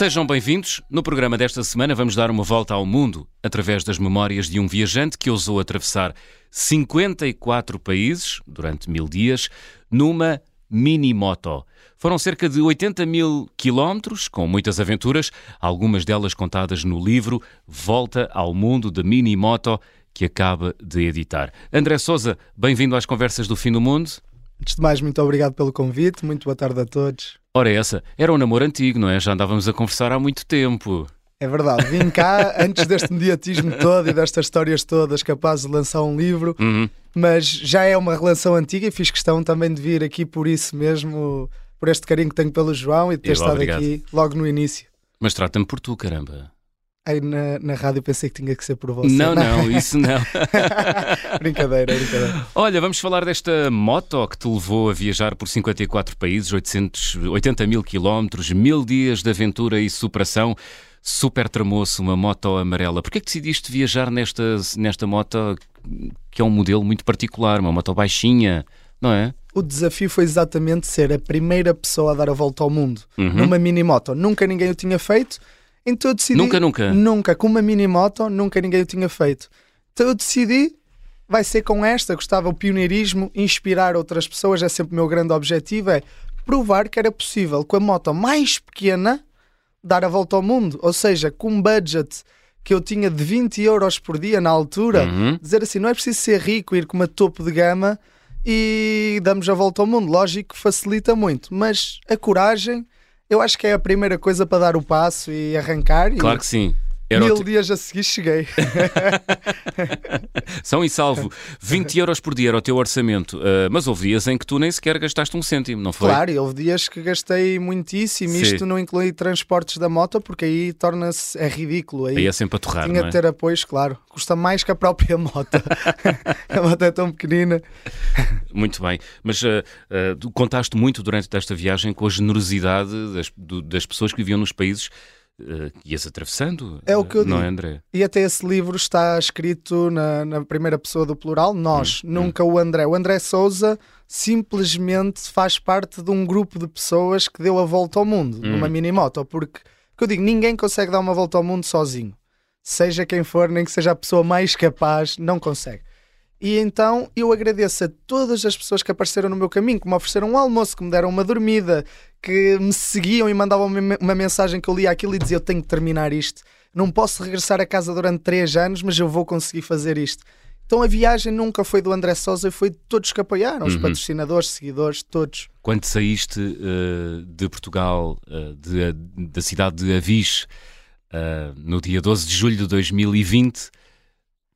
Sejam bem-vindos. No programa desta semana vamos dar uma volta ao mundo através das memórias de um viajante que ousou atravessar 54 países durante mil dias numa mini-moto. Foram cerca de 80 mil quilómetros, com muitas aventuras, algumas delas contadas no livro Volta ao Mundo de Mini-Moto, que acaba de editar. André Souza, bem-vindo às Conversas do Fim do Mundo. Antes de mais, muito obrigado pelo convite, muito boa tarde a todos. Ora, essa era um namoro antigo, não é? Já andávamos a conversar há muito tempo. É verdade, vim cá antes deste mediatismo todo e destas histórias todas, capaz de lançar um livro, Uhum. mas já é uma relação antiga e fiz questão também de vir aqui por isso mesmo, por este carinho que tenho pelo João e de ter Eu, estado obrigado. aqui logo no início. Mas trata-me por tu, caramba. Aí na, na rádio pensei que tinha que ser por você. Não, não, isso não. brincadeira, brincadeira. Olha, vamos falar desta moto que te levou a viajar por 54 países, 800, 80 mil quilómetros, mil dias de aventura e superação. Super tramoço, uma moto amarela. Porquê é que decidiste viajar nesta, nesta moto que é um modelo muito particular, uma moto baixinha, não é? O desafio foi exatamente ser a primeira pessoa a dar a volta ao mundo Uhum. numa mini moto. Nunca ninguém o tinha feito, então eu decidi. Nunca, nunca. Nunca, com uma mini moto, nunca ninguém o tinha feito. Então eu decidi, vai ser com esta, gostava o pioneirismo, inspirar outras pessoas, é sempre o meu grande objetivo, é provar que era possível, com a moto mais pequena, dar a volta ao mundo. Ou seja, com um budget que eu tinha de 20 euros por dia na altura, Uhum. dizer assim, não é preciso ser rico, ir com uma topo de gama e damos a volta ao mundo. Lógico que facilita muito, mas a coragem, eu acho que é a primeira coisa para dar o passo e arrancar. Claro e que sim. Mil dias a seguir cheguei. São e salvo. 20 euros por dia era o teu orçamento. Ah, mas houve dias em que tu nem sequer gastaste um cêntimo, não foi? Claro, houve dias que gastei muitíssimo. Sim. Isto não inclui transportes da moto, porque aí torna-se é ridículo. Aí, Aí é sempre a torrar, tinha é? de ter apoios, claro. Custa mais que a própria moto. a moto é tão pequenina. Muito bem, mas ah, tu contaste muito durante esta viagem com a generosidade das, do- das pessoas que viviam nos países que ias atravessando. É o que eu Não digo. é, André? E até esse livro está escrito na, na primeira pessoa do plural, nós, Hum, nunca o André. O André Souza simplesmente faz parte de um grupo de pessoas que deu a volta ao mundo, Hum. numa mini-moto, porque, que eu digo, ninguém consegue dar uma volta ao mundo sozinho. Seja quem for, nem que seja a pessoa mais capaz, não consegue. E então eu agradeço a todas as pessoas que apareceram no meu caminho, que me ofereceram um almoço, que me deram uma dormida, que me seguiam e mandavam uma mensagem que eu lia aquilo e dizia: Eu tenho que terminar isto. Não posso regressar a casa durante três anos, mas eu vou conseguir fazer isto. Então a viagem nunca foi do André Souza, foi de todos que apoiaram, os Uhum. patrocinadores, seguidores, todos. Quando saíste ah, de Portugal, ah, de- da cidade de Avis, ah, no dia 12 de julho de 2020,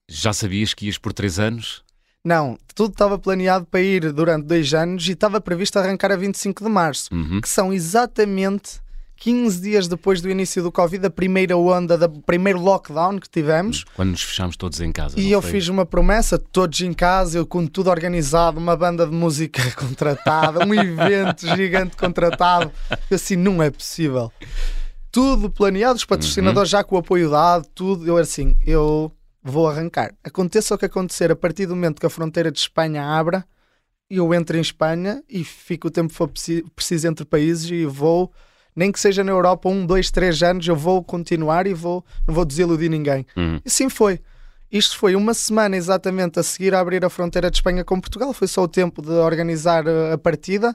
já sabias que ias por três anos? Não, tudo estava planeado para ir durante dois anos e estava previsto arrancar a 25 de março. Uhum. que são exatamente 15 dias depois do início do Covid, a primeira onda, do primeiro lockdown que tivemos. Quando nos fechámos todos em casa. E eu foi? fiz uma promessa, todos em casa, eu com tudo organizado, uma banda de música contratada, um evento gigante contratado. Eu assim, não é possível. Tudo planeado, os patrocinadores já com o apoio dado, tudo. Eu assim, eu vou arrancar. Aconteça o que acontecer, a partir do momento que a fronteira de Espanha abra, eu entro em Espanha e fico o tempo que for preci- preciso entre países e vou, nem que seja na Europa, um, dois, três anos, eu vou continuar e vou, não vou desiludir ninguém. Uhum. E sim foi. Isto foi uma semana exatamente a seguir a abrir a fronteira de Espanha com Portugal. Foi só o tempo de organizar eh, a partida.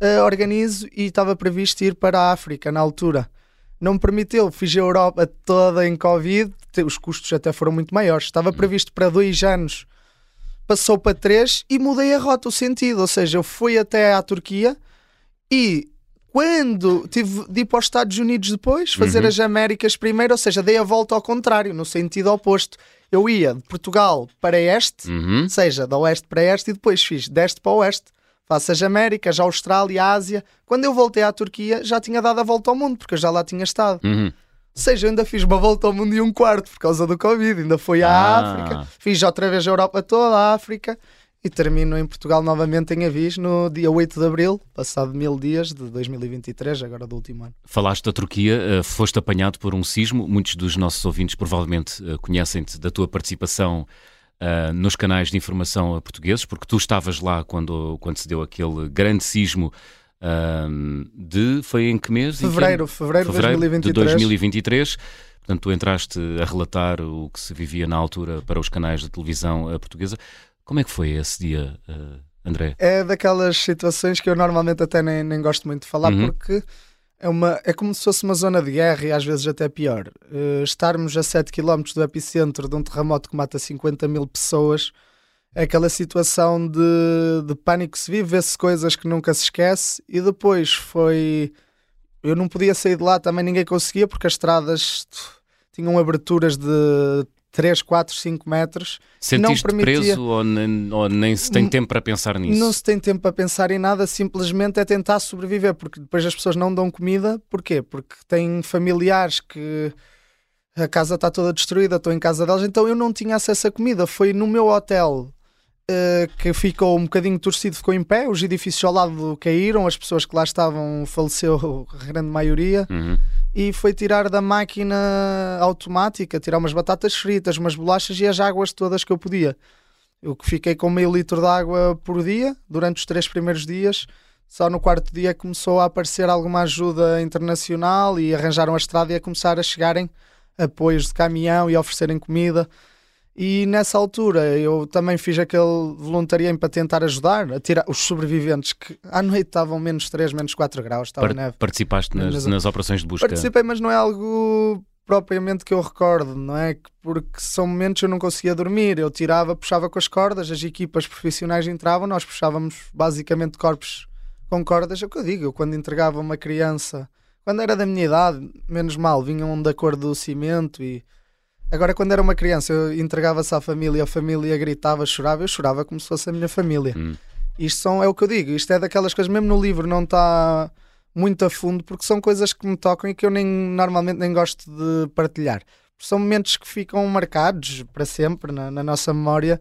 Eh, organizo e estava previsto ir para a África na altura. Não me permitiu, fiz a Europa toda em Covid, os custos até foram muito maiores. Estava previsto para dois anos, passou para três e mudei a rota, o sentido. Ou seja, eu fui até à Turquia e quando tive de ir para os Estados Unidos depois, fazer Uhum. as Américas primeiro, ou seja, dei a volta ao contrário, no sentido oposto. Eu ia de Portugal para este, Uhum. ou seja, da oeste para este, e depois fiz deste para oeste. Faço as Américas, a Austrália, a Ásia. Quando eu voltei à Turquia, já tinha dado a volta ao mundo, porque eu já lá tinha estado. Uhum. Ou seja, eu ainda fiz uma volta ao mundo e um quarto por causa do Covid. Ainda fui à Ah. África, fiz outra vez a Europa toda, a África e termino em Portugal novamente em Avis no dia 8 de Abril, passado mil dias de 2023, agora do último ano. Falaste da Turquia, eh, foste apanhado por um sismo. Muitos dos nossos ouvintes provavelmente eh, conhecem-te da tua participação eh, nos canais de informação portugueses, porque tu estavas lá quando, quando se deu aquele grande sismo Um, de foi em que mês? Fevereiro, fevereiro, fevereiro 2023. de 2023. Portanto, tu entraste a relatar o que se vivia na altura para os canais de televisão portuguesa. Como é que foi esse dia, uh, André? É daquelas situações que eu normalmente até nem, nem gosto muito de falar, uhum. porque é, uma, é como se fosse uma zona de guerra e às vezes até pior. Uh, estarmos a 7 km do epicentro de um terremoto que mata 50 mil pessoas aquela situação de, de pânico se vive, vê-se coisas que nunca se esquece e depois foi. Eu não podia sair de lá, também ninguém conseguia, porque as estradas tinham aberturas de 3, 4, 5 metros. Sentiste não permitia... preso ou nem, ou nem se tem tempo para pensar nisso? Não se tem tempo para pensar em nada, simplesmente é tentar sobreviver, porque depois as pessoas não dão comida. Porquê? Porque têm familiares que a casa está toda destruída, estou em casa deles, então eu não tinha acesso a comida. Foi no meu hotel que ficou um bocadinho torcido, ficou em pé, os edifícios ao lado caíram, as pessoas que lá estavam faleceu a grande maioria. Uhum. E foi tirar da máquina automática, tirar umas batatas fritas, umas bolachas e as águas todas que eu podia. Eu fiquei com meio litro de água por dia durante os três primeiros dias. Só no quarto dia começou a aparecer alguma ajuda internacional e arranjaram a estrada e a começar a chegarem apoios de caminhão e oferecerem comida. E nessa altura eu também fiz aquele voluntariado para tentar ajudar a tirar os sobreviventes que à noite estavam menos 3, menos 4 graus, estava Par neve. Participaste nas, nas, nas, operações de busca? Participei, mas não é algo propriamente que eu recordo, não é? Porque são momentos que eu não conseguia dormir, eu tirava, puxava com as cordas, as equipas profissionais entravam, nós puxávamos basicamente corpos com cordas, é o que eu digo, eu quando entregava uma criança, quando era da minha idade, menos mal, vinham da cor do cimento e Agora, quando era uma criança, eu entregava-se à família, a família gritava, chorava, eu chorava como se fosse a minha família. Hum. Isto são, é o que eu digo, isto é daquelas coisas, mesmo no livro não está muito a fundo, porque são coisas que me tocam e que eu nem normalmente nem gosto de partilhar. São momentos que ficam marcados para sempre na, na nossa memória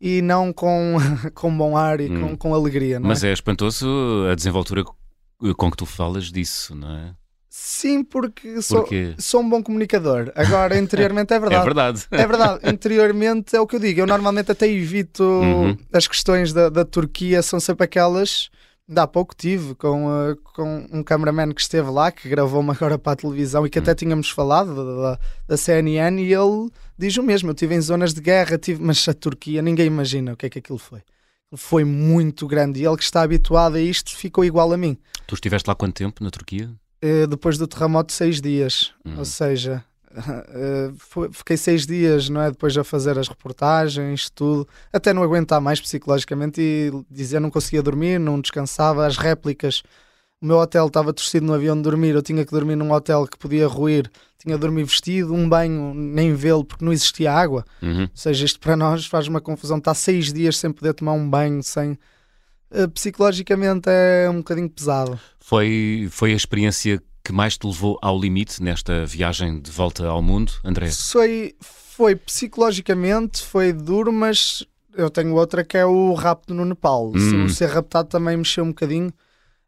e não com, com bom ar e hum. com, com alegria. Mas é? é espantoso a desenvoltura com que tu falas disso, não é? Sim, porque sou, sou um bom comunicador. Agora, interiormente é, é verdade. é verdade. É verdade. Interiormente é o que eu digo. Eu normalmente até evito uhum. as questões da, da Turquia, são sempre aquelas. Há pouco tive com, uh, com um cameraman que esteve lá, que gravou-me agora para a televisão e que uhum. até tínhamos falado da, da, CNN, e ele diz o mesmo. Eu estive em zonas de guerra, tive, mas a Turquia, ninguém imagina o que é que aquilo foi. Foi muito grande e ele que está habituado a isto ficou igual a mim. Tu estiveste lá quanto tempo na Turquia? Eh, depois do terremoto seis dias. Uhum. Ou seja, uh, fiquei seis dias, não é? Depois a fazer as reportagens, tudo, até não aguentar mais psicologicamente e dizer não conseguia dormir, não descansava, as réplicas. O meu hotel estava torcido no avião de dormir, eu tinha que dormir num hotel que podia ruir, tinha de dormir vestido, um banho, nem vê-lo, porque não existia água. Uhum. Ou seja, isto para nós faz uma confusão. Está seis dias sem poder tomar um banho, sem psicologicamente é um bocadinho pesado. Foi, foi a experiência que mais te levou ao limite nesta viagem de volta ao mundo, André? Foi, foi psicologicamente, foi duro, mas eu tenho outra que é o rapto no Nepal. Hum. O ser raptado também mexeu um bocadinho.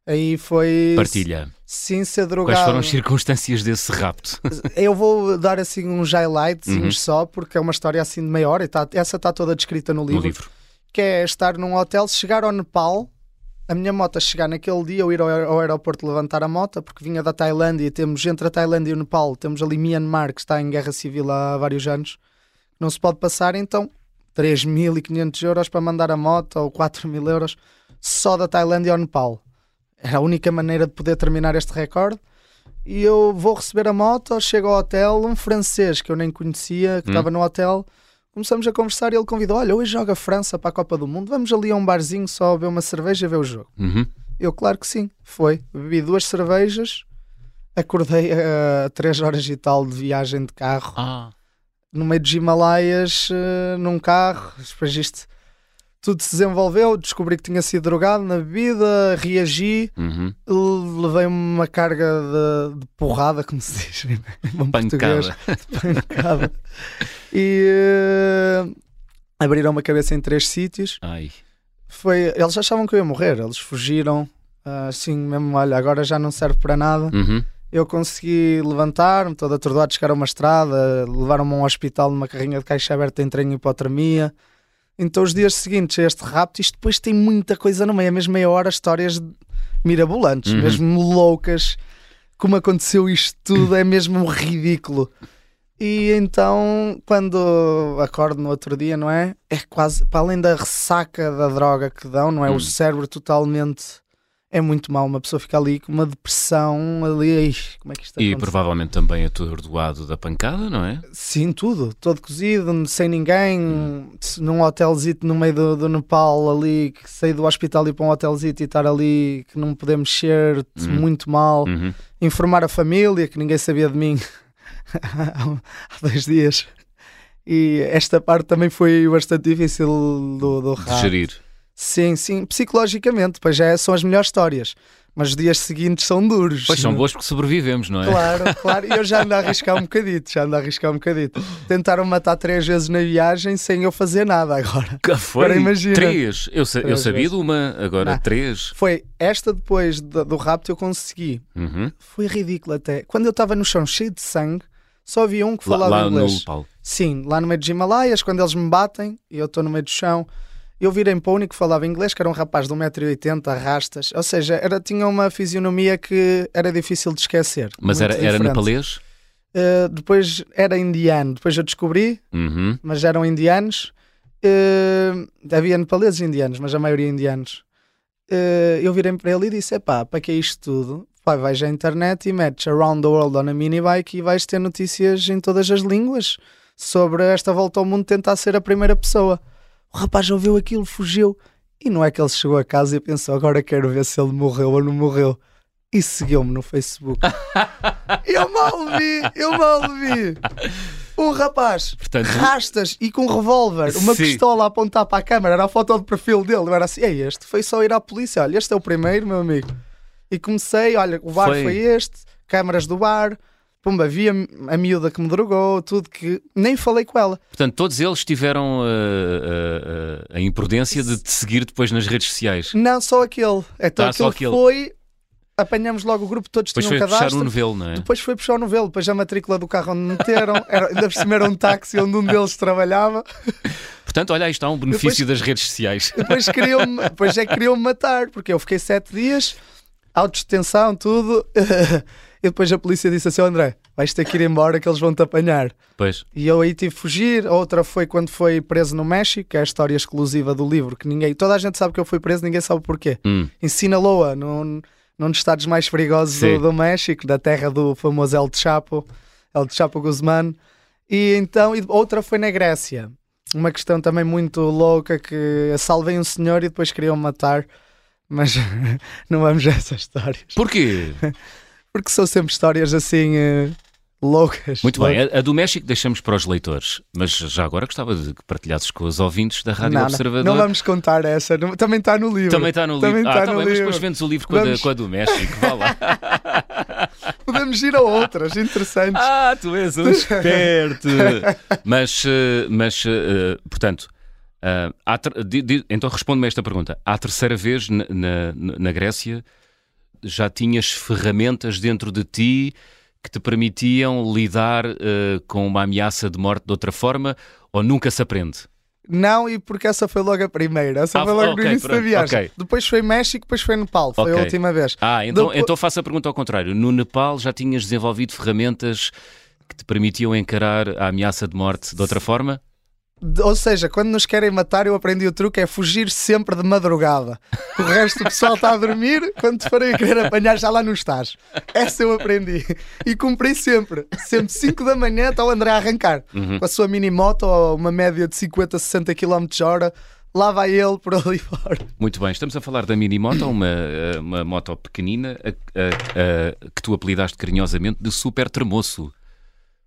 Aí foi. Partilha. Sim, ser drogado. Quais foram as circunstâncias desse rapto? Eu vou dar assim uns highlights uhum. só, porque é uma história assim de meia hora e tá, essa está toda descrita no livro. No livro que é estar num hotel, chegar ao Nepal, a minha moto chegar naquele dia, eu ir ao, ao aeroporto levantar a moto, porque vinha da Tailândia, temos entre a Tailândia e o Nepal, temos ali Myanmar, que está em guerra civil há vários anos, não se pode passar, então 3.500 euros para mandar a moto, ou 4.000 euros, só da Tailândia ao Nepal. Era a única maneira de poder terminar este recorde. E eu vou receber a moto, chego ao hotel, um francês que eu nem conhecia, que hum. estava no hotel, Começamos a conversar e ele convidou: Olha, hoje joga a França para a Copa do Mundo, vamos ali a um barzinho só beber uma cerveja e ver o jogo. Uhum. Eu, claro que sim, foi. Bebi duas cervejas, acordei a uh, três horas e tal de viagem de carro, ah. no meio dos Himalaias, uh, num carro. Depois isto tudo se desenvolveu, descobri que tinha sido drogado na bebida, reagi, uhum. levei uma carga de, de, porrada, como se diz em bom português. Pancada. e uh, abriram uma cabeça em três sítios. Ai. Foi, eles achavam que eu ia morrer, eles fugiram, uh, assim mesmo, olha, agora já não serve para nada. Uhum. Eu consegui levantar-me, todo atordoado, chegar a uma estrada, levaram-me a um hospital numa carrinha de caixa aberta, em hipotermia Então os dias seguintes a este rapto, isto depois tem muita coisa no meio, a mesma meia hora, histórias mirabolantes, Uhum. mesmo loucas. Como aconteceu isto tudo, é mesmo ridículo. E então, quando acordo no outro dia, não é? É quase, para além da ressaca da droga que dão, não é? Hum. O cérebro totalmente. É muito mau. Uma pessoa fica ali com uma depressão ali. Como é que isto E provavelmente também atordoado da pancada, não é? Sim, tudo, todo cozido, sem ninguém, num hotelzito no meio do, do Nepal ali, que saí do hospital e ir para um hotelzito e estar ali que não me poder mexer, Hum. muito mal, Uhum. informar a família que ninguém sabia de mim há dois dias. E esta parte também foi bastante difícil do, do De rap. gerir. Sim, sim, psicologicamente, pois já são as melhores histórias. Mas os dias seguintes são duros. Pois são boas porque sobrevivemos, não é? Claro, claro. E eu já ando a arriscar um bocadito, já ando a arriscar um bocadito. Tentaram matar três vezes na viagem sem eu fazer nada agora. Que foi? Agora imagina. Três. Eu, sa- eu Três sabia vezes. de uma, agora Não. três. Foi esta depois do, do rapto eu consegui. Uhum. Foi ridículo até. Quando eu estava no chão cheio de sangue, só havia um que Lá, falava lá no inglês. Nepal. Sim, lá no meio dos Himalaias, quando eles me batem e eu estou no meio do chão, eu virei para o único que falava inglês, que era um rapaz de 1,80m, rastas. Ou seja, era, tinha uma fisionomia que era difícil de esquecer. Mas era, era nepalês? Uh, depois era indiano, depois eu descobri, Uhum. mas eram indianos. Uh, havia nepaleses indianos, mas a maioria indianos. Uh, eu virei para ele e disse: Epá, para que é isto tudo? Pá, vais à internet e metes Around the World on a minibike e vais ter notícias em todas as línguas sobre esta volta ao mundo tentar ser a primeira pessoa. O rapaz ouviu aquilo, fugiu. E não é que ele chegou a casa e pensou: agora quero ver se ele morreu ou não morreu. E seguiu-me no Facebook. eu mal vi, eu mal vi. Um rapaz, Portanto, rastas e com um revólver, uma Sim. pistola a apontar para a câmara, era a foto de perfil dele. Eu era assim: é este, foi só ir à polícia. Olha, este é o primeiro, meu amigo. E comecei: olha, o bar Foi. foi, este, câmaras do bar. Pumba, vi a, a miúda que me drogou, tudo que nem falei com ela. portanto, todos eles tiveram uh, uh, uh, a imprudência de te seguir depois nas redes sociais. Não, só aquele. Então Ah, só aquele aquele. foi. Apanhamos logo o grupo, todos Depois tinham foi um cadastro. o novelo, não é? Depois foi puxar o novelo, depois a matrícula do carro onde me meteram, era, ainda por cima era um táxi onde um deles trabalhava. Portanto, olha, aí está um benefício das redes sociais. Depois depois é que queriam-me matar, porque eu fiquei sete dias, autodetenção, tudo. E depois a polícia disse assim: "Ó, André, vais ter que ir embora que eles vão te apanhar. Pois. E eu aí tive que fugir. A outra foi quando foi preso no México, que é a história exclusiva do livro, que ninguém, toda a gente sabe que eu fui preso, ninguém sabe porquê. Hum. Em Sinaloa, num, num dos estados mais perigosos do, do México, da terra do famoso El Chapo, El Chapo Guzmán. E então, e outra foi na Grécia. Uma questão também muito louca que salvei um senhor e depois queriam matar. Mas não vamos a essas histórias. Porquê? Porque são sempre histórias assim eh, loucas. Muito bem, a, a do México deixamos para os leitores, mas já agora gostava de que partilhasses com os ouvintes da Rádio Não, não, Observador. não vamos contar essa. não- também está no livro. Também está no livro. Também ah, tá no bem, mas livro. depois vendes o livro com a, Vamos- com a do México. Vá lá. Podemos ir a outras interessantes. ah, tu és um esperto. mas, eh, mas eh, portanto, há então responde-me a esta pergunta. À terceira vez na, na, na Grécia já tinhas ferramentas dentro de ti que te permitiam lidar eh, com uma ameaça de morte de outra forma ou nunca se aprende? Não, e porque essa foi logo a primeira. Essa Ah, foi logo ok, no início da pronto, viagem. ok. Depois foi México, depois foi Nepal. Foi Ok. a última vez. Ah, então, Depois- então faço a pergunta ao contrário. No Nepal já tinhas desenvolvido ferramentas que te permitiam encarar a ameaça de morte de outra forma? Ou seja, quando nos querem matar, eu aprendi o truque: é fugir sempre de madrugada. O resto do pessoal está a dormir, quando te forem a querer apanhar, já lá não estás. Essa eu aprendi. E cumpri sempre. Sempre 5 da manhã está o André a arrancar. Uhum. Com a sua mini moto, ou uma média de 50, 60 km hora. Lá vai ele por ali fora. Muito bem, estamos a falar da mini moto, uma, eh, uma moto pequenina a- a- a- que tu apelidaste carinhosamente de super tremoço.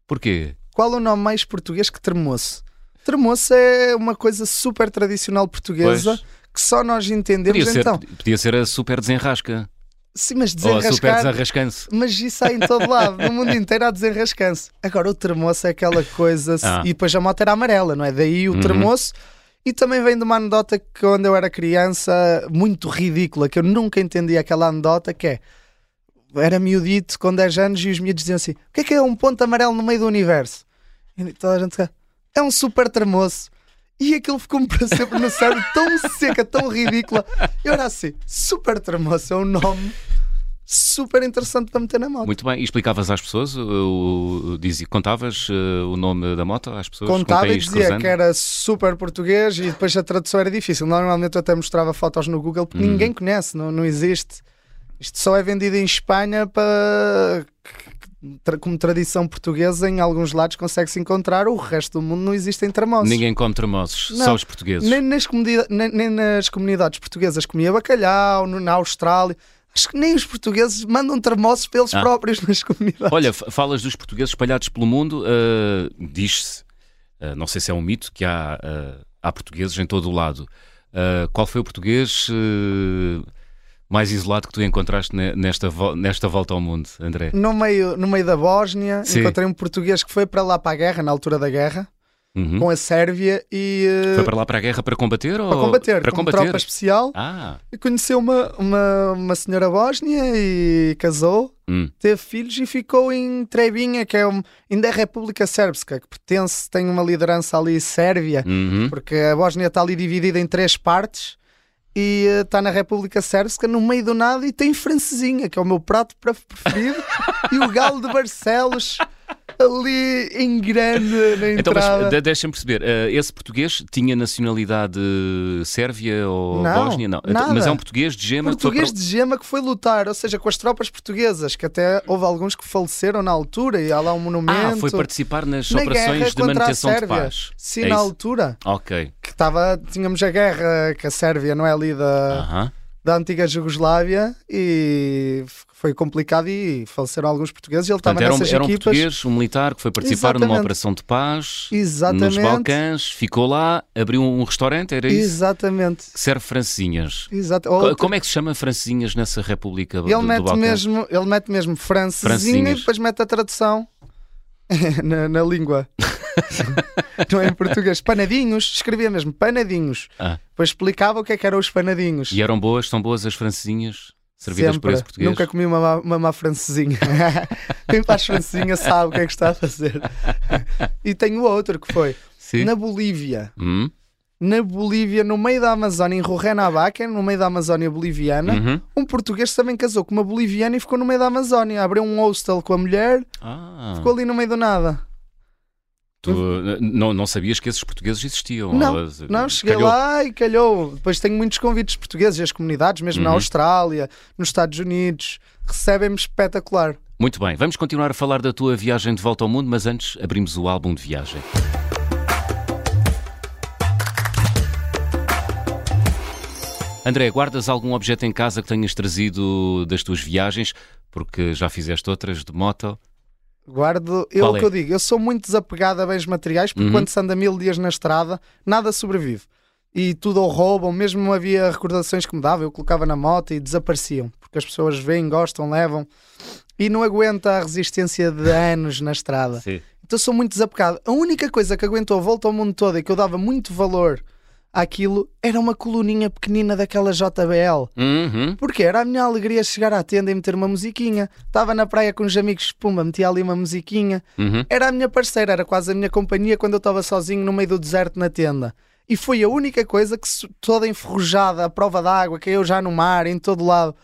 Porquê? Qual o nome mais português que termoço? Termoço é uma coisa super tradicional portuguesa Pois. que só nós entendemos Podia ser, então. podia ser a super desenrasca. Sim, mas Ou a super desenrascar. Mas isso há em todo lado, no mundo inteiro há desenrascanço. Agora o termoço é aquela coisa. Ah. E depois a moto era amarela, não é? Daí o Uhum. termoço. E também vem de uma anedota que quando eu era criança, muito ridícula, que eu nunca entendi aquela anedota, que é. Era miudito com 10 anos e os miúdos diziam assim: o que é que é um ponto amarelo no meio do universo? E toda a gente é um super termoço. E aquilo ficou-me para sempre no cérebro, tão seca, tão ridícula. Eu era assim, super tremoço, é um nome super interessante para meter na moto. Muito bem, e explicavas às pessoas, o, dizia, contavas uh, o nome da moto às pessoas? Contava e dizia que era super português e depois a tradução era difícil. Normalmente eu até mostrava fotos no Google porque hum. ninguém conhece, não, não existe. Isto só é vendido em Espanha para como tradição portuguesa, em alguns lados consegue-se encontrar, o resto do mundo não existem tremosos. Ninguém come tremosos, só os portugueses. Nem nas, nem, nem nas comunidades portuguesas comia bacalhau, na Austrália. Acho que nem os portugueses mandam termossos pelos ah. próprios nas comunidades. Olha, falas dos portugueses espalhados pelo mundo, uh, diz-se, uh, não sei se é um mito, que há, uh, há portugueses em todo o lado. qual foi o português mais isolado que tu encontraste nesta, nesta volta ao mundo, André? No meio, no meio da Bósnia, Sim. encontrei um português que foi para lá para a guerra, na altura da guerra uhum. com a Sérvia e. Uh, Foi para lá para a guerra para combater? Para combater, para combater? tropa especial. Ah. E conheceu uma, uma, uma senhora bósnia e casou, hum. teve filhos e ficou em Trebinha, que é um, ainda é República Sérbica, que pertence, tem uma liderança ali sérvia, uhum. porque a Bósnia está ali dividida em três partes e está uh, na República Sérvica no meio do nada e tem francesinha, que é o meu prato preferido, e o galo de Barcelos ali em grande na entrada. Então, deixa-me perceber, uh, esse português tinha nacionalidade sérvia ou não, bósnia? Não, nada. mas é um português de gema. Português para... de gema que foi lutar, ou seja, com as tropas portuguesas, que até houve alguns que faleceram na altura e há lá um monumento. Ah, foi participar nas na operações de manutenção de paz. Sim, é na isso? altura. Ok. Que estava, tínhamos a guerra, que a Sérvia não é ali da... Uh -huh da antiga Jugoslávia e foi complicado e faleceram alguns portugueses. Ele estava era um, nessas era um equipas. português, um militar que foi participar Exatamente. numa operação de paz Exatamente. nos Balcãs, ficou lá, abriu um restaurante, era isso? Exatamente. Que serve francesinhas. Exato. Como é que se chama francesinhas nessa República ele do, mete do mesmo Ele mete mesmo francesinha e depois mete a tradução na, na língua. não é em português. Panadinhos, escrevia mesmo panadinhos. Ah. Depois explicava o que é que eram os panadinhos. E eram boas, são boas as francesinhas? Servidas Sempre. por esse português? Nunca comi uma, uma má francesinha. Quem faz francesinha sabe o que é que está a fazer. e tenho outro que foi Sim. na Bolívia. Hum? na Bolívia, no meio da Amazónia, em Rurrenabaque, no meio da Amazónia boliviana, uhum. um português também casou com uma boliviana e ficou no meio da Amazónia. Abriu um hostel com a mulher, ah. ficou ali no meio do nada. Tu não, não sabias que esses portugueses existiam? Não, não cheguei calhou. lá e calhou. Depois tenho muitos convites portugueses e as comunidades, mesmo uhum. na Austrália, nos Estados Unidos, recebem-me espetacular. Muito bem, vamos continuar a falar da tua viagem de volta ao mundo, mas antes abrimos o álbum de viagem. André, guardas algum objeto em casa que tenhas trazido das tuas viagens? Porque já fizeste outras de moto? Guardo, eu o é? que eu digo, eu sou muito desapegado a bens materiais porque uhum. quando se anda mil dias na estrada, nada sobrevive. E tudo ou roubam, mesmo havia recordações que me dava, eu colocava na moto e desapareciam, porque as pessoas veem, gostam, levam e não aguenta a resistência de anos na estrada. Sim. Então sou muito desapegado. A única coisa que aguentou a volta ao mundo todo e que eu dava muito valor aquilo era uma coluninha pequenina daquela JBL. Uhum. Porque era a minha alegria chegar à tenda e meter uma musiquinha. Estava na praia com os amigos, pumba, metia ali uma musiquinha. Uhum. Era a minha parceira, era quase a minha companhia quando eu estava sozinho no meio do deserto na tenda. E foi a única coisa que, toda enferrujada, a prova d'água, caiu já no mar, em todo lado.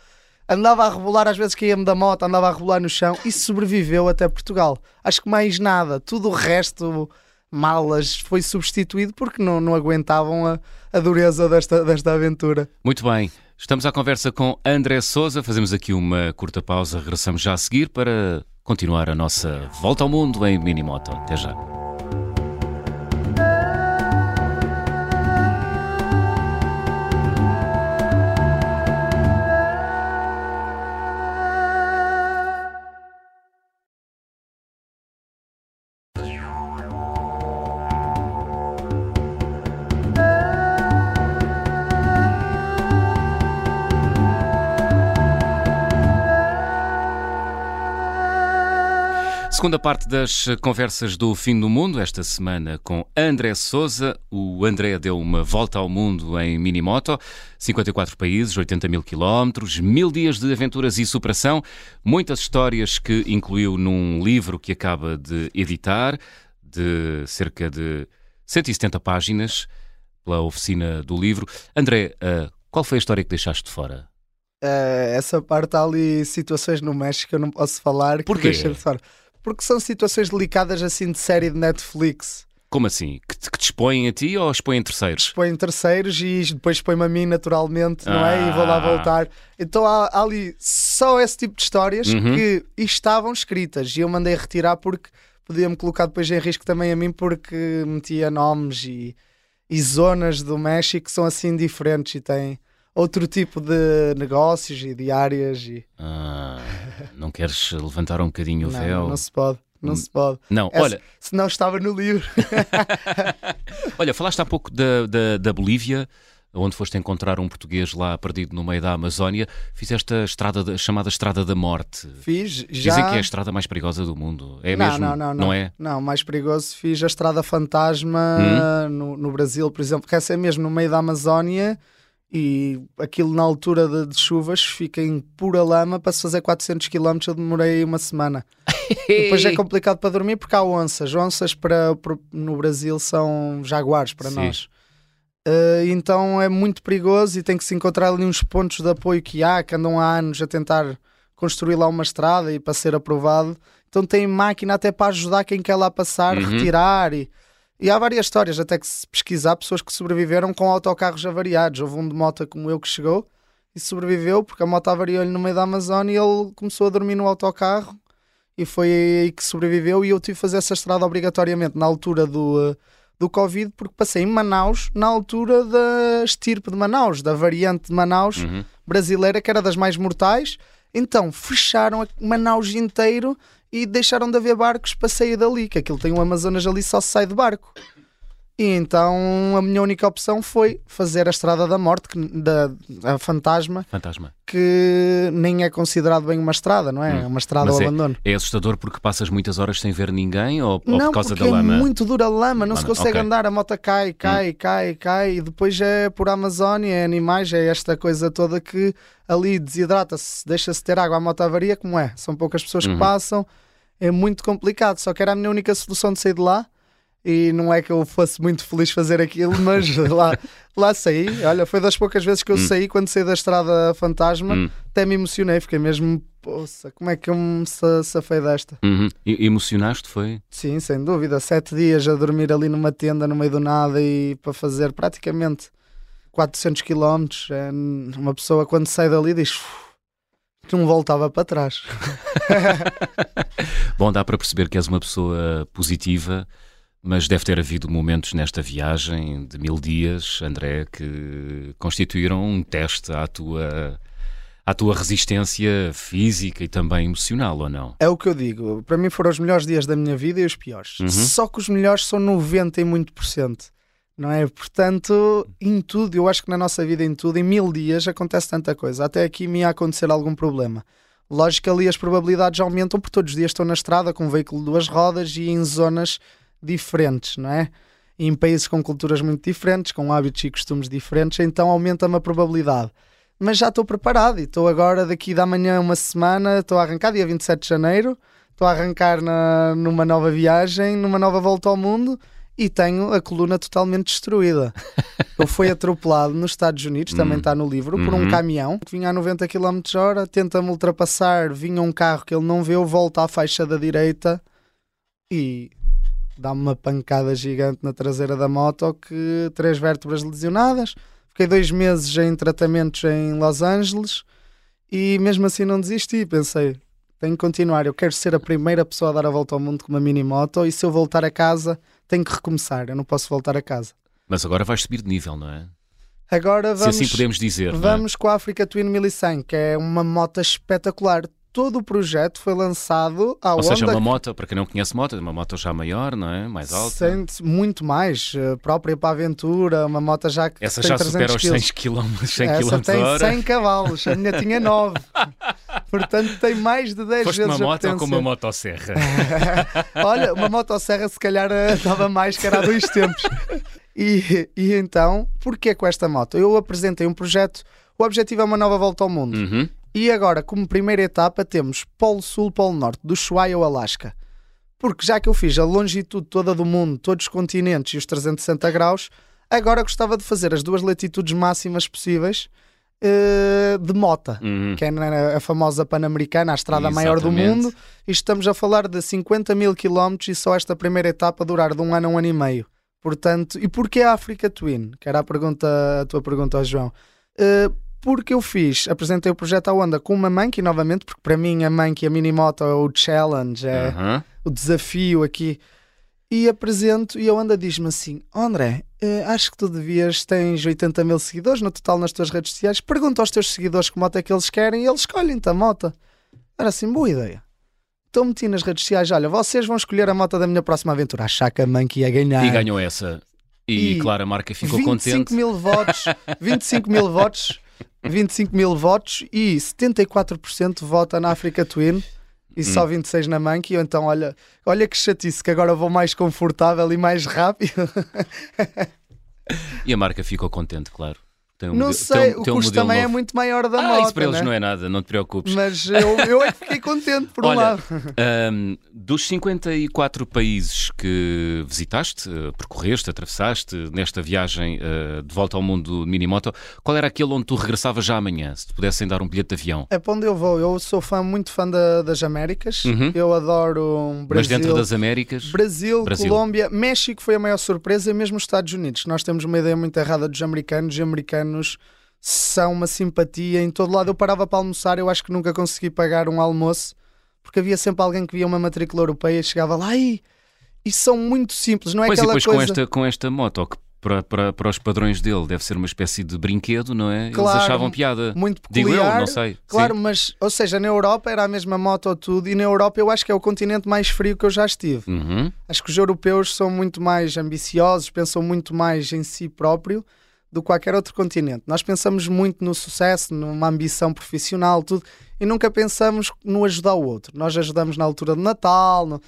Andava a rebolar, às vezes caía-me da moto, andava a rebolar no chão e sobreviveu até Portugal. Acho que mais nada, tudo o resto malas foi substituído porque não, não aguentavam a, a dureza desta, desta aventura. Muito bem. Estamos à conversa com André Souza. Fazemos aqui uma curta pausa. Regressamos já a seguir para continuar a nossa volta ao mundo em Minimoto. Até já. Segunda parte das conversas do Fim do Mundo, esta semana com André Souza. O André deu uma volta ao mundo em minimoto, 54 países, 80 mil quilómetros, mil dias de aventuras e superação, muitas histórias que incluiu num livro que acaba de editar, de cerca de 170 páginas pela oficina do livro. André, uh, qual foi a história que deixaste de fora? Uh, essa parte há ali situações no México que eu não posso falar. Porquê? De fora. Porque são situações delicadas assim de série de Netflix. Como assim? Que te, que te expõem a ti ou expõem terceiros? Expõem terceiros e depois expõem-me a mim naturalmente, não é? E vou lá Ah. voltar. Então há, há ali só esse tipo de histórias Uhum. que estavam escritas e eu mandei retirar porque podia-me colocar depois em risco também a mim porque metia nomes e, e zonas do México que são assim diferentes e têm outro tipo de negócios e de áreas e Ah, não queres levantar um bocadinho o não, véu? não se pode. Não se pode. Não, Essa- olha, Se não estava no livro. olha, falaste há pouco da, da, da Bolívia, onde foste encontrar um português lá perdido no meio da Amazónia. Fizeste a estrada da- chamada Estrada da Morte. Fiz já. Dizem que é a estrada mais perigosa do mundo. É não, mesmo? não, não, não. é? Não, mais perigoso. Fiz a Estrada Fantasma Hum? no, no Brasil, por exemplo, que essa é mesmo no meio da Amazónia e aquilo na altura de, de chuvas fica em pura lama. Para se fazer 400 km eu demorei uma semana. Depois é complicado para dormir porque há onças. Onças para, para- no Brasil são jaguares para Sim. nós. Uh, então é muito perigoso e tem que se encontrar ali uns pontos de apoio que há, que andam há anos a tentar construir lá uma estrada e para ser aprovado. Então tem máquina até para ajudar quem quer lá passar, Uhum. retirar e, e há várias histórias, até que se pesquisar, pessoas que sobreviveram com autocarros avariados. Houve um de moto como eu que chegou e sobreviveu porque a moto avariou-lhe no meio da Amazónia e ele começou a dormir no autocarro e foi aí que sobreviveu e eu tive que fazer essa estrada obrigatoriamente na altura do, uh, do Covid porque passei em Manaus na altura da estirpe de Manaus, da variante de Manaus Uhum. brasileira que era das mais mortais. Então fecharam a Manaus inteiro e deixaram de haver barcos para sair dali, que aquilo tem um Amazonas ali só se sai de barco. E então a minha única opção foi fazer a Estrada da Morte, que, da a Fantasma, Fantasma. que nem é considerado bem uma estrada, não é? É uma estrada Hum. Mas ao abandono. É assustador porque passas muitas horas sem ver ninguém ou, ou não, por causa da é lama? muito dura a lama, não se Lama, consegue ok. Hum. andar, a moto cai, cai, cai, cai, e depois é por Amazónia, é animais, é esta coisa toda que ali desidrata-se, deixa-se ter água, a moto avaria, como é? São poucas pessoas Uhum. que passam, é muito complicado, só que era a minha única solução de sair de lá. E não é que eu fosse muito feliz fazer aquilo, mas lá, lá saí. Olha, foi das poucas vezes que eu saí quando saí da estrada fantasma. Hum. Até me emocionei, fiquei mesmo, poça, como é que eu me sa- safei desta? Uhum. E- Emocionaste, foi? Sim, sem dúvida. Sete dias a dormir ali numa tenda no meio do nada e para fazer praticamente 400 km. É, uma pessoa quando sai dali diz não voltava para trás. Bom, dá para perceber que és uma pessoa positiva, mas deve ter havido momentos nesta viagem de mil dias, André, que constituíram um teste à tua, à tua resistência física e também emocional, ou não? É o que eu digo. Para mim foram os melhores dias da minha vida e os piores. Uhum. Só que os melhores são 90 e muito por cento. Não é? Portanto, em tudo, eu acho que na nossa vida, em tudo, em mil dias acontece tanta coisa. Até aqui me ia acontecer algum problema. Lógico que ali as probabilidades aumentam porque todos os dias estou na estrada com um veículo de duas rodas e em zonas diferentes, não é? Em países com culturas muito diferentes, com hábitos e costumes diferentes, então aumenta-me a probabilidade. Mas já estou preparado e estou agora, daqui da manhã, uma semana, estou a arrancar dia 27 de janeiro, estou a arrancar na, numa nova viagem, numa nova volta ao mundo e tenho a coluna totalmente destruída. Eu fui atropelado nos Estados Unidos, também está no livro, por um Uhum. caminhão que vinha a 90 km h tenta-me ultrapassar, vinha um carro que ele não viu, volta à faixa da direita e dá-me uma pancada gigante na traseira da moto que três vértebras lesionadas. Fiquei dois meses em tratamentos em Los Angeles e mesmo assim não desisti. Pensei, tenho que continuar. Eu quero ser a primeira pessoa a dar a volta ao mundo com uma mini moto e se eu voltar a casa, tenho que recomeçar. Eu não posso voltar a casa. Mas agora vais subir de nível, não é? Agora vamos, Se assim podemos dizer. é? vamos com a Africa Twin 1100, que é uma moto espetacular. Todo o projeto foi lançado à Ou seja, onda uma moto, para quem não conhece moto, uma moto já maior, não é? Mais alta. Sente muito mais, eh, própria para a aventura, uma moto já que Essa já 300 supera os quilos. 100 km, 100 Essa km tem hora. 100 cavalos, a minha tinha 9. Portanto, tem mais de 10 Foste vezes uma a moto ou com uma motosserra? Olha, uma motosserra se calhar eh, dava mais, que era há dois tempos. E, e então, porquê com esta moto? Eu apresentei um projeto, o objetivo é uma nova volta ao mundo. Uhum. E agora, como primeira etapa, temos Polo Sul, Polo Norte, do Ushuaia ao Alasca. Porque já que eu fiz a longitude toda do mundo, todos os continentes e os 360 graus, agora gostava de fazer as duas latitudes máximas possíveis uh, de mota, Uhum. que é na- a famosa Pan-Americana, a estrada maior do Exatamente. mundo. E estamos a falar de 50 mil quilómetros e só esta primeira etapa durar de um ano a um ano e meio. Portanto, e porquê a África Twin? Que era a, pergunta, a tua pergunta ao João. Uh, porque eu fiz, apresentei o projeto à Onda com uma Monkey novamente, porque para mim a Monkey, a Minimoto é o challenge, é Aham. o desafio aqui. E apresento e a Onda diz-me assim: "Oh, André, eh, acho que tu devias, tens 80 mil seguidores no total nas tuas redes sociais. Pergunta aos teus seguidores que moto é que eles querem e eles escolhem-te a moto. Era assim, boa ideia. Então meti nas redes sociais: olha, vocês vão escolher a moto da minha próxima aventura. Achar que a Monkey ia ganhar. E ganhou essa. E, E claro, a marca ficou 25 contente. mil votos, 25 mil votos, 25 mil votos e 74% vota na África Twin e só 26 na Monkey. Então, olha, olha que chatice, que agora vou mais confortável e mais rápido. E a marca ficou contente, claro. Um Não modelo- sei, tem um- o tem um custo modelo também é novo. muito maior da Ah, moto. isso para eles né? não é nada, não te preocupes. Mas eu, eu é que fiquei contente por um Olha, lado. Ahm, dos 54 países que visitaste, eh, percorreste, atravessaste nesta viagem eh, de volta ao mundo de Minimoto, qual era aquele onde tu regressavas já amanhã, se te pudessem dar um bilhete de avião? É para onde eu vou. Eu sou fã, muito fã da- das Américas. Uhum. Eu adoro um Brasil. Mas dentro das Américas, Brasil, Brasil. Colômbia, México foi a maior surpresa mesmo os Estados Unidos. Nós temos uma ideia muito errada dos americanos e americanos são uma simpatia em todo lado. Eu parava para almoçar, eu acho que nunca consegui pagar um almoço porque havia sempre alguém que via uma matrícula europeia e chegava lá e, e são muito simples, não é pois e aquela depois coisa. com, esta, com esta moto, que para, para, para os padrões dele deve ser uma espécie de brinquedo, não é? Claro, Eles achavam piada. Muito Digo peculiar. eu, não sei. Claro, Sim. mas, ou seja, na Europa era a mesma moto ou tudo, e na Europa eu acho que é o continente mais frio que eu já estive. Uhum. Acho que os europeus são muito mais ambiciosos, pensam muito mais em si próprio do que qualquer outro continente. Nós pensamos muito no sucesso, numa ambição profissional, tudo, e nunca pensamos no ajudar o outro. Nós ajudamos na altura de Natal. no-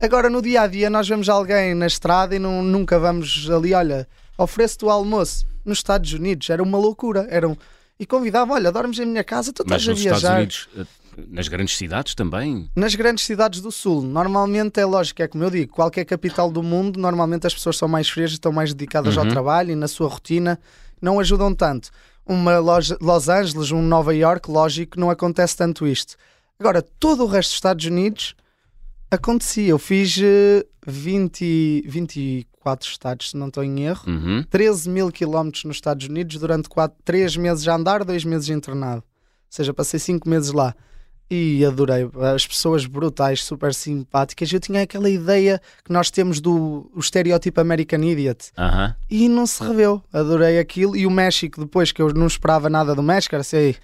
Agora, no dia a dia, nós vemos alguém na estrada e não- nunca vamos ali, olha, ofereço-te o almoço. Nos Estados Unidos era uma loucura. Era um... E convidava, olha, dormes em minha casa, tu Mas estás a nos Estados viajar. Unidos, eh, nas grandes cidades também. Nas grandes cidades do Sul, normalmente é lógico, é como eu digo, qualquer capital do mundo, normalmente as pessoas são mais frias e estão mais dedicadas ao Uhum. trabalho e na sua rotina não ajudam tanto. Uma loja, Los Angeles, um Nova York, lógico, não acontece tanto isto. Agora, todo o resto dos Estados Unidos acontecia. Eu fiz eh, 20, 24 estados, se não estou em erro. Uhum. 13 mil quilómetros nos Estados Unidos durante 4, 3 meses a andar, 2 meses internado. Ou seja, passei 5 meses lá. E adorei. As pessoas brutais, super simpáticas. Eu tinha aquela ideia que nós temos do o estereótipo American Idiot. Aham. E não se reveu. Adorei aquilo. E o México, depois que eu não esperava nada do México, era assim,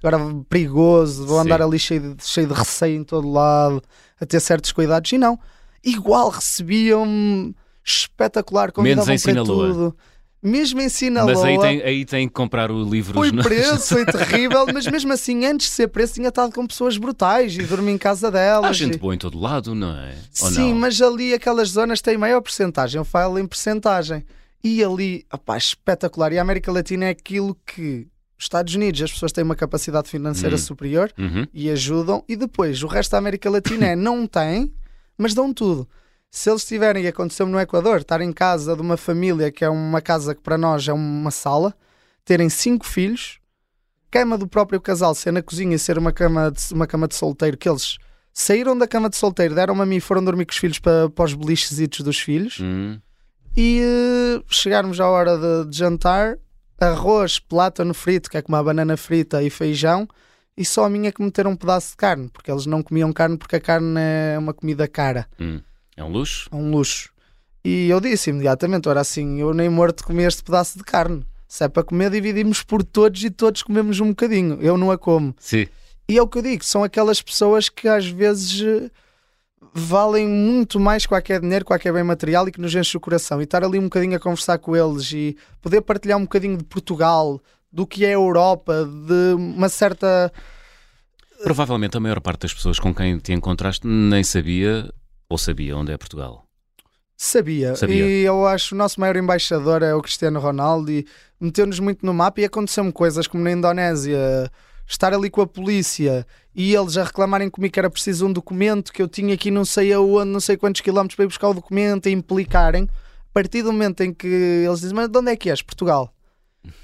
agora perigoso, vou Sim. andar ali cheio de, cheio de receio em todo lado, a ter certos cuidados. E não. Igual recebiam espetacular, convidavam para tudo. Mesmo em Sinaloa. Mas aí tem, aí tem que comprar o livro. Foi preso, foi terrível, mas mesmo assim, antes de ser preso, tinha estado com pessoas brutais e dormi em casa delas. Há gente e- boa em todo lado, não é? Ou Sim, não? mas ali aquelas zonas têm maior porcentagem. Eu falo em porcentagem. E ali, opá, espetacular. E a América Latina é aquilo que os Estados Unidos, as pessoas têm uma capacidade financeira Hum. superior Uhum. e ajudam. E depois, o resto da América Latina é não têm, mas dão tudo. Se eles tiverem, e aconteceu-me no Equador, estar em casa de uma família que é uma casa que para nós é uma sala, terem cinco filhos, cama do próprio casal ser na cozinha e ser uma cama de, uma cama de solteiro, que eles saíram da cama de solteiro, deram-me a mim e foram dormir com os filhos para, para os belichesitos dos filhos Hum. e eh, chegarmos à hora de, de jantar, arroz, plátano frito, que é como a banana frita e feijão, e só a minha que meteram um pedaço de carne, porque eles não comiam carne porque a carne é uma comida cara, Hum. É um luxo? é um luxo. E eu disse imediatamente, ora assim, eu nem morto comer este pedaço de carne. Se é para comer, dividimos por todos e todos comemos um bocadinho. Eu não a como. Sim. E é o que eu digo, são aquelas pessoas que às vezes eh, valem muito mais qualquer dinheiro, qualquer bem material e que nos enche o coração. E estar ali um bocadinho a conversar com eles e poder partilhar um bocadinho de Portugal, do que é a Europa, de uma certa. Provavelmente a maior parte das pessoas com quem te encontraste nem sabia ou sabia onde é Portugal. Sabia. Sabia. E eu acho que o nosso maior embaixador é o Cristiano Ronaldo e meteu-nos muito no mapa e aconteceu-me coisas como na Indonésia. estar ali com a polícia e eles a reclamarem comigo que era preciso um documento, que eu tinha aqui não sei aonde, não sei quantos quilómetros para ir buscar o documento e implicarem, a partir do momento em que eles dizem, mas de onde é que és? Portugal.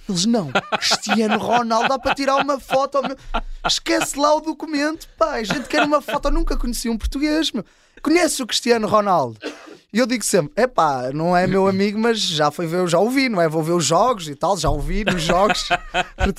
Eles não, Cristiano Ronaldo, dá para tirar uma foto. Meu. Esquece lá o documento, pá. A gente quer uma foto. Eu nunca conheci um português, meu. Conhece o Cristiano Ronaldo? E eu digo sempre: é pá, não é meu amigo, mas já foi ver, já ouvi, não é? Vou ver os jogos e tal, já ouvi nos jogos.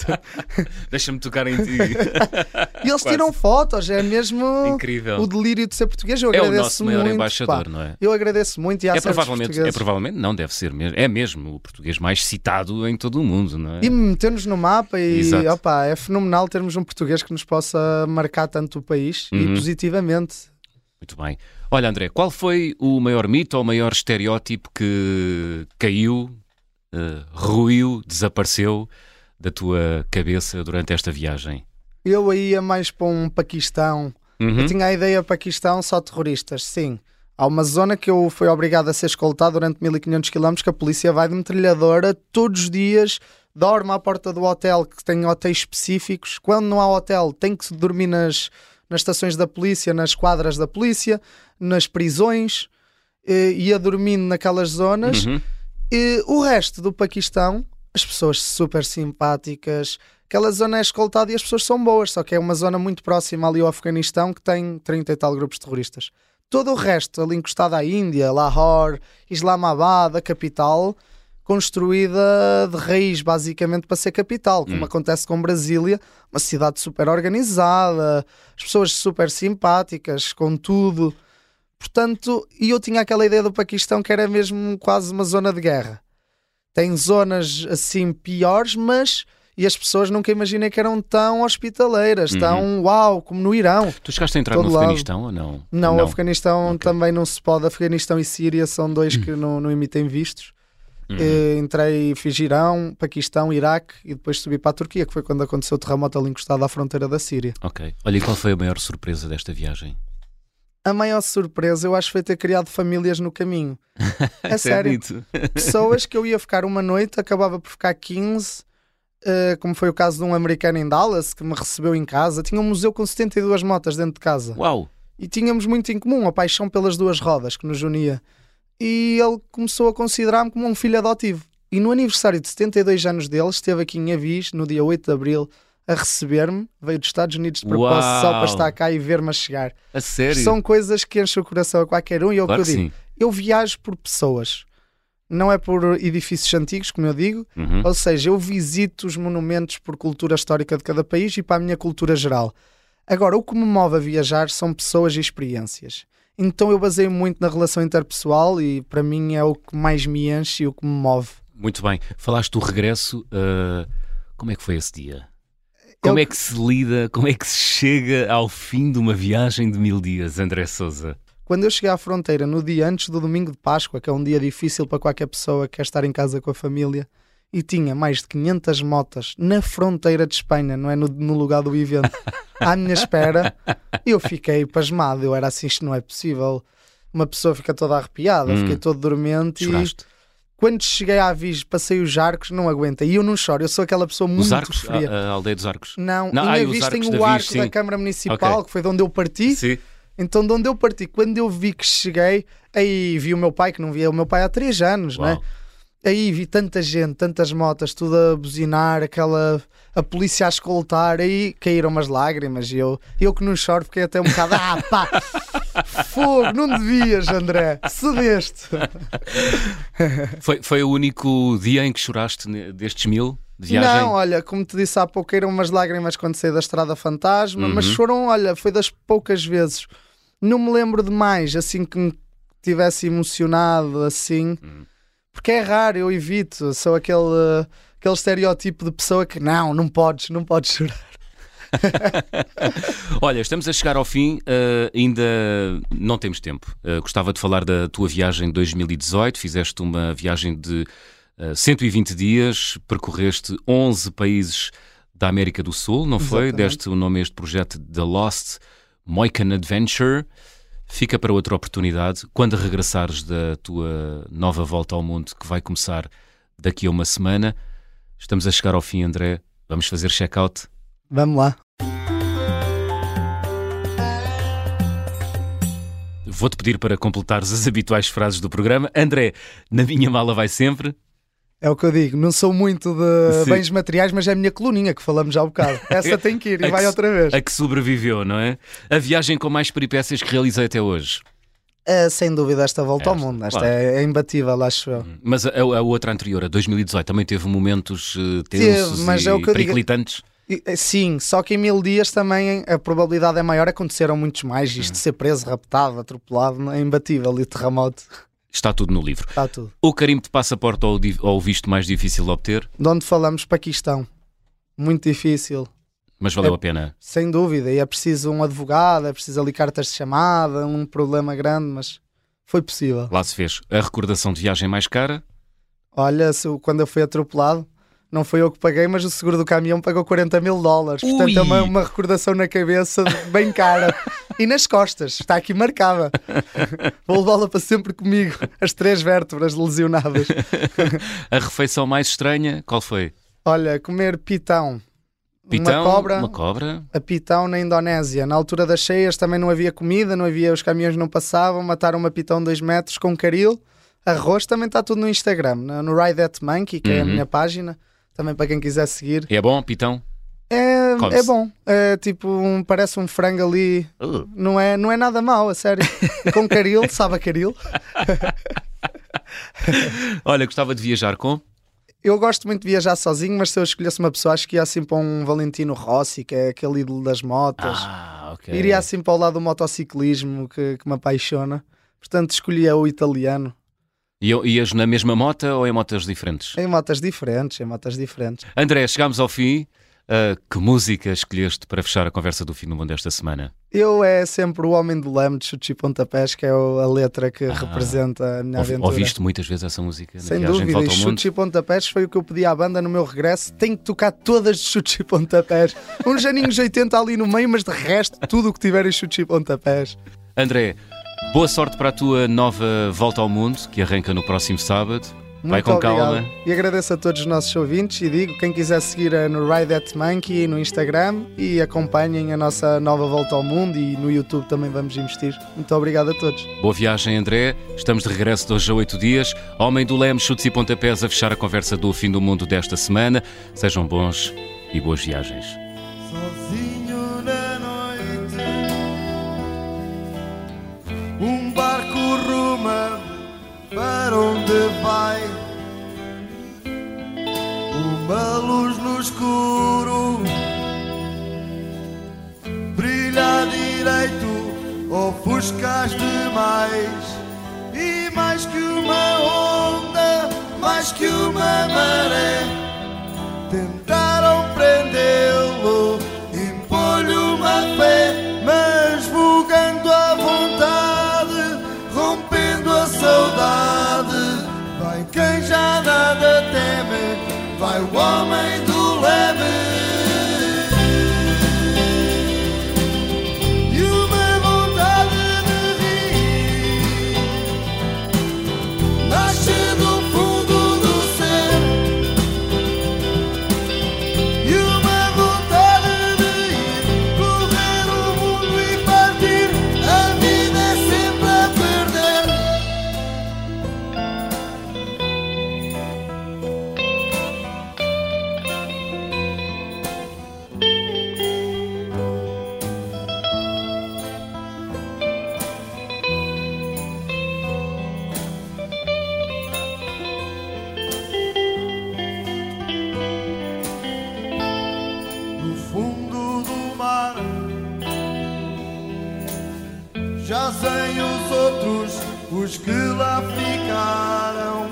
Deixa-me tocar em ti. e eles Quase. tiram fotos, é mesmo Incrível. o delírio de ser português. Eu é agradeço o nosso maior muito, embaixador, pá. não é? Eu agradeço muito e há é provavelmente, é provavelmente, não deve ser mesmo, é mesmo o português mais citado em todo o mundo, não é? E meter-nos no mapa e opa, é fenomenal termos um português que nos possa marcar tanto o país uhum. e positivamente. Muito bem. Olha, André, qual foi o maior mito ou o maior estereótipo que caiu, uh, ruiu, desapareceu da tua cabeça durante esta viagem? Eu ia mais para um Paquistão. Uhum. Eu tinha a ideia Paquistão só terroristas, sim. Há uma zona que eu fui obrigado a ser escoltado durante 1500 km que a polícia vai de metralhadora todos os dias, dorme à porta do hotel, que tem hotéis específicos. Quando não há hotel, tem que dormir nas, nas estações da polícia, nas quadras da polícia, nas prisões, eh, ia dormindo naquelas zonas. Uhum. E o resto do Paquistão, as pessoas super simpáticas. Aquela zona é escoltada e as pessoas são boas, só que é uma zona muito próxima ali ao Afeganistão que tem 30 e tal grupos terroristas. Todo o resto, ali encostado à Índia, Lahore, Islamabad, a capital, construída de raiz, basicamente, para ser capital, como hum. acontece com Brasília, uma cidade super organizada, as pessoas super simpáticas, com tudo. Portanto, e eu tinha aquela ideia do Paquistão que era mesmo quase uma zona de guerra. Tem zonas assim piores, mas e as pessoas nunca imaginei que eram tão hospitaleiras, uhum. tão uau, como no Irão. Tu chegaste a entrar no lado. Afeganistão ou não? Não, não. Afeganistão okay. também não se pode. Afeganistão e Síria são dois uhum. que não, não emitem vistos. Uhum. Eh, entrei, fiz Irão, Paquistão, Iraque e depois subi para a Turquia, que foi quando aconteceu o terremoto ali encostado à fronteira da Síria. Ok. Olha, e qual foi a maior surpresa desta viagem? A maior surpresa eu acho foi ter criado famílias no caminho. É sério. Pessoas que eu ia ficar uma noite, acabava por ficar 15, uh, eh, como foi o caso de um americano em Dallas que me recebeu em casa. Tinha um museu com 72 motas dentro de casa. Uau! E tínhamos muito em comum, a paixão pelas duas rodas que nos unia e ele começou a considerar-me como um filho adotivo. E no aniversário de 72 anos dele, esteve aqui em Avis, no dia 8 de Abril, a receber-me. Veio dos Estados Unidos de propósito Uau. só para estar cá e ver-me a chegar. A sério? São coisas que enchem o coração a qualquer um e é o claro que eu digo. Sim. Eu viajo por pessoas. Não é por edifícios antigos, como eu digo. Uhum. Ou seja, eu visito os monumentos por cultura histórica de cada país e para a minha cultura geral. Agora, o que me move a viajar são pessoas e experiências. Então eu baseio muito na relação interpessoal e para mim é o que mais me enche e o que me move. Muito bem. Falaste do regresso. Uh, como é que foi esse dia? Como eu... é que se lida, como é que se chega ao fim de uma viagem de mil dias, André Souza? Quando eu cheguei à fronteira no dia antes do domingo de Páscoa, que é um dia difícil para qualquer pessoa que quer estar em casa com a família, e tinha mais de 500 motas na fronteira de Espanha, não é no, no lugar do evento, à minha espera. Eu fiquei pasmado, eu era assim, isto não é possível. Uma pessoa fica toda arrepiada, hum. fiquei todo dormente Choraste. e quando cheguei à Avis, passei os arcos, não aguenta. E eu não choro, eu sou aquela pessoa muito os arcos, fria. A, a, aldeia dos arcos? Não, não em Avis tem o arco da, da Câmara Municipal, okay. que foi de onde eu parti. Sim. Então, de onde eu parti, quando eu vi que cheguei, aí vi o meu pai, que não via o meu pai há três anos, Uau. né? Aí vi tanta gente, tantas motas, tudo a buzinar, aquela a polícia a escoltar, aí caíram umas lágrimas e eu, eu que não choro fiquei até um bocado, ah pá, fogo, não devias, André, cedeste. Foi, foi o único dia em que choraste destes mil? Viagem? Não, olha, como te disse há pouco, caíram umas lágrimas quando saí da Estrada Fantasma, uhum. mas foram, olha, foi das poucas vezes. Não me lembro de mais, assim que me tivesse emocionado, assim. Uhum porque é raro, eu evito. Sou aquele, aquele estereótipo de pessoa que não, não podes, não podes chorar. Olha, estamos a chegar ao fim, uh, ainda não temos tempo. Uh, gostava de falar da tua viagem de 2018. Fizeste uma viagem de uh, eh, 120 dias, percorreste 11 países da América do Sul, não foi? Exatamente. Deste o nome a este projeto The Lost Moican Adventure. Fica para outra oportunidade. Quando regressares da tua nova volta ao mundo, que vai começar daqui a uma semana, estamos a chegar ao fim, André. Vamos fazer check-out. Vamos lá. Vou-te pedir para completares as habituais frases do programa. André, na minha mala vai sempre. É o que eu digo, não sou muito de Sim. bens materiais, mas é a minha coluninha que falamos já há um bocado. Essa tem que ir e que vai se- outra vez. A que sobreviveu, não é? A viagem com mais peripécias que realizei até hoje. É, sem dúvida, esta volta ao Esta, mundo. Esta claro. é, é imbatível, acho eu. Mas a, a outra anterior, a 2018, também teve momentos eh, tensos mas e é o que periclitantes. Eh, Sim, só que em mil dias também a probabilidade é maior. Aconteceram muitos mais. Isto de ser preso, raptado, atropelado, é imbatível. E terremoto, Está tudo no livro. está tudo. O carimbo de passaporte ou ou o visto mais difícil de obter, De onde falamos, Paquistão. Muito difícil, mas valeu É- a pena. sem dúvida. E é preciso um advogado, é preciso ali cartas de chamada, um problema grande, mas foi possível. Lá se fez. A recordação de viagem mais cara, Olha, quando eu fui atropelado, não foi eu que paguei, mas o seguro do caminhão pagou 40 mil dólares. Ui! Portanto, é uma, uma recordação na cabeça bem cara. e nas costas, está aqui marcada. Vou levá-la para sempre comigo. As três vértebras lesionadas. a refeição mais estranha, qual foi? Olha, comer pitão. Pitão, uma cobra, uma cobra. a pitão na Indonésia. Na altura das cheias também não havia comida, não havia, os caminhões não passavam, mataram uma pitão de 2 metros com caril. Arroz também está tudo no Instagram, no Ride That Monkey, que é a Uhum. minha página. Também para quem quiser seguir. É bom, pitão? É, é bom. É tipo, um- parece um frango ali. Uh. Não é, não é nada mau, a sério. Com caril, sabe a caril? Olha, gostava de viajar com. Eu gosto muito de viajar sozinho, mas se eu escolhesse uma pessoa, acho que ia assim para um Valentino Rossi, que é aquele ídolo das motas. Ah, ok. Iria assim para o lado do motociclismo, que, que me apaixona. Portanto, escolhia o italiano. E Ias na mesma moto ou em motas diferentes? Em motas diferentes, em motas diferentes. André, chegámos ao fim. Ah, que música escolheste para fechar a conversa do fim do mundo desta semana? Eu é sempre o homem do leme de e pontapés, que é a letra que representa a minha Ouvi- aventura. Ouviste muitas vezes essa música Sem dúvida, e e pontapés foi o que eu pedi à banda no meu regresso. Tenho que tocar todas de e pontapés. Uns aninhos 80 ali no meio, mas de resto, tudo o que tiver em e pontapés. André, boa sorte para a tua nova volta ao mundo, que arranca no próximo sábado. Vai Muito com obrigado. calma. E agradeço a todos os nossos ouvintes e digo, quem quiser seguir eh, no Ride That Monkey no Instagram e acompanhem a nossa nova volta ao mundo e no YouTube também vamos investir. Muito obrigado a todos. Boa viagem, André. Estamos de regresso de hoje a oito dias. Homem do Leme, chutes e pontapés a fechar a conversa do fim do mundo desta semana. Sejam bons e boas viagens. Sozinho para onde vai. Uma luz no escuro brilha direito, ofuscas demais. E mais que uma onda, mais que uma maré. Os que lá ficaram,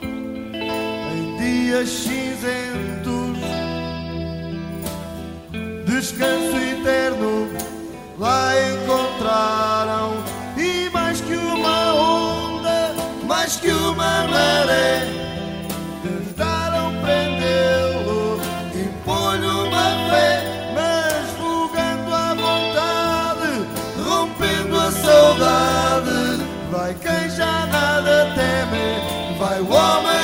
em dias cinzentos, descanso eterno lá encontraram. Teme,